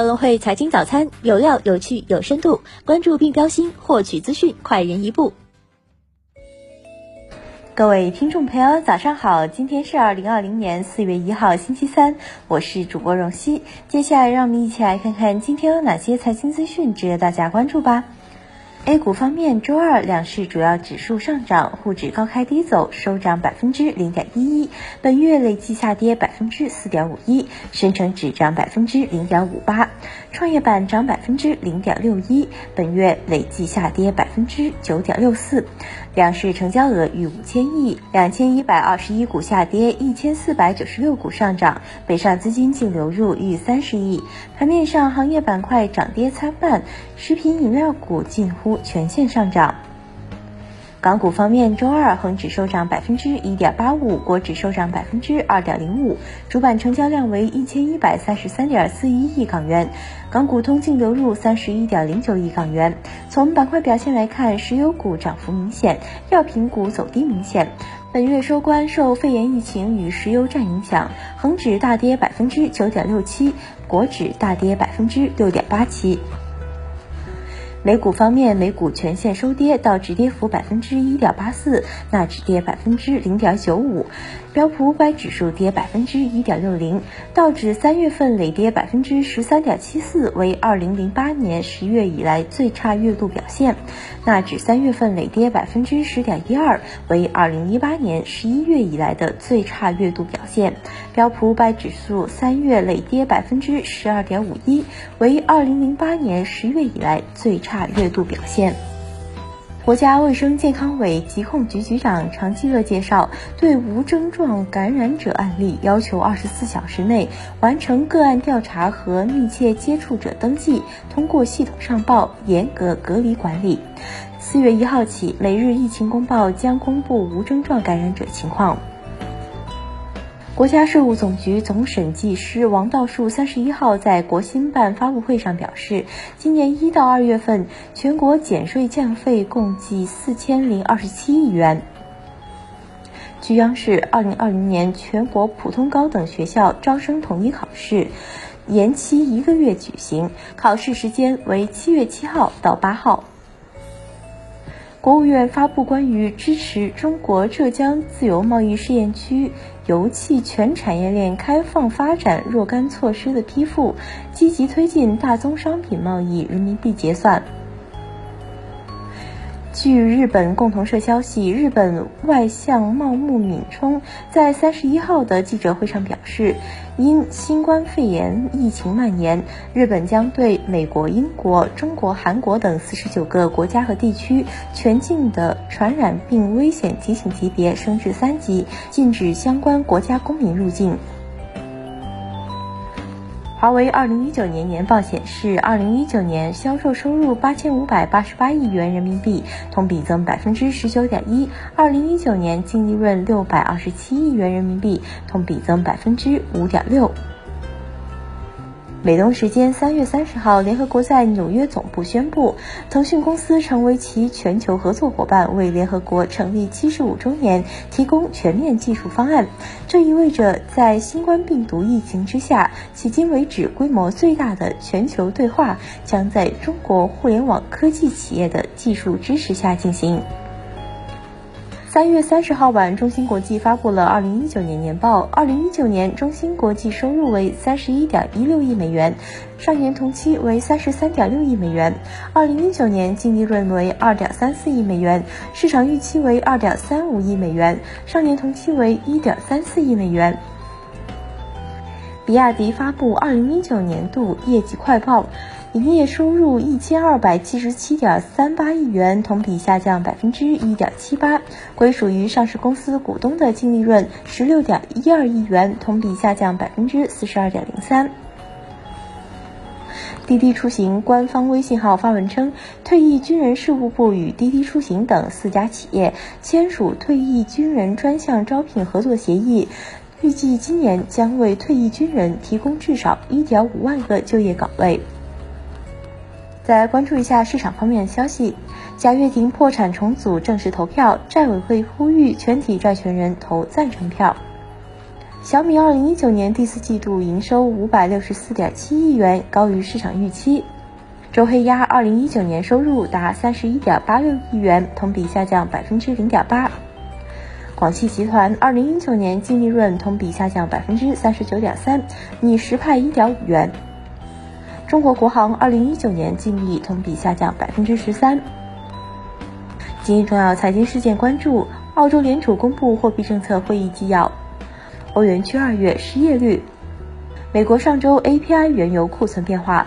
高隆汇财经早餐有料、有趣、有深度，关注并标新，获取资讯快人一步。各位听众朋友，早上好！今天是二零二零年四月一号，星期三，我是主播荣熙。接下来，让我们一起来看看今天有哪些财经资讯值得大家关注吧。A 股方面，周二两市主要指数上涨，沪指高开低走，收涨百分之零点一一，本月累计下跌百分之四点五一；深成指涨百分之零点五八，创业板涨百分之零点六一，本月累计下跌百分之九点六四。两市成交额逾五千亿，两千一百二十一股下跌，一千四百九十六股上涨，北上资金净流入逾三十亿。盘面上，行业板块涨跌参半，食品饮料股近乎全线上涨。港股方面，周二恒指收涨百分之一点八五，国指收涨百分之二点零五，主板成交量为一千一百三十三点四一亿港元，港股通净流入三十一点零九亿港元。从板块表现来看，石油股涨幅明显，药品股走低明显。本月收官受肺炎疫情与石油战影响，恒指大跌百分之九点六七，国指大跌百分之六点八七。美股方面，美股全线收跌，道指跌幅百分之一点八四，纳指跌百分之零点九五。标普五百指数跌百分之一点六零，道指三月份累跌百分之十三点七四，为二零零八年十月以来最差月度表现。纳指三月份累跌百分之十点一二，为二零一八年十一月以来的最差月度表现。标普五百指数三月累跌百分之十二点五一，为二零零八年十月以来最差差月度表现。国家卫生健康委疾控局局长常继乐介绍，对无症状感染者案例要求二十四小时内完成个案调查和密切接触者登记，通过系统上报，严格隔离管理。四月一号起，每日疫情公报将公布无症状感染者情况。国家税务总局总审计师王道树三十一号在国新办发布会上表示，今年一到二月份，全国减税降费共计四千零二十七亿元。据央视，二零二零年全国普通高等学校招生统一考试延期一个月举行，考试时间为七月七号到八号。国务院发布关于支持中国浙江自由贸易试验区油气全产业链开放发展若干措施的批复，积极推进大宗商品贸易人民币结算。据日本共同社消息，日本外相茂木敏充在三十一号的记者会上表示，因新冠肺炎疫情蔓延，日本将对美国、英国、中国、韩国等四十九个国家和地区全境的传染病危险提醒级别升至三级，禁止相关国家公民入境。华为二零一九年年报显示，二零一九年销售收入八千五百八十八亿元人民币，同比增百分之十九点一；二零一九年净利润六百二十七亿元人民币，同比增百分之五点六。美东时间三月三十号，联合国在纽约总部宣布，腾讯公司成为其全球合作伙伴，为联合国成立七十五周年提供全面技术方案。这意味着，在新冠病毒疫情之下，迄今为止规模最大的全球对话将在中国互联网科技企业的技术支持下进行。三月三十号晚，中芯国际发布了二零一九年年报。二零一九年，中芯国际收入为三十一点一六亿美元，上年同期为三十三点六亿美元。二零一九年净利润为二点三四亿美元，市场预期为二点三五亿美元，上年同期为一点三四亿美元。比亚迪发布二零一九年度业绩快报。营业收入一千二百七十七点三八亿元，同比下降百分之一点七八。归属于上市公司股东的净利润十六点一二亿元，同比下降百分之四十二点零三。滴滴出行官方微信号发文称，退役军人事务部与滴滴出行等四家企业签署退役军人专项招聘合作协议，预计今年将为退役军人提供至少一点五万个就业岗位。再来关注一下市场方面的消息，贾跃亭破产重组正式投票，债委会呼吁全体债权人投赞成票。小米二零一九年第四季度营收五百六十四点七亿元，高于市场预期。周黑鸭二零一九年收入达三十一点八六亿元，同比下降百分之零点八。广汽集团二零一九年净利润同比下降百分之三十九点三，拟实派一点五元。中国国航二零一九年净利同比下降百分之十三。今日重要财经事件关注：澳洲联储公布货币政策会议纪要。欧元区二月失业率，美国上周 API 原油库存变化。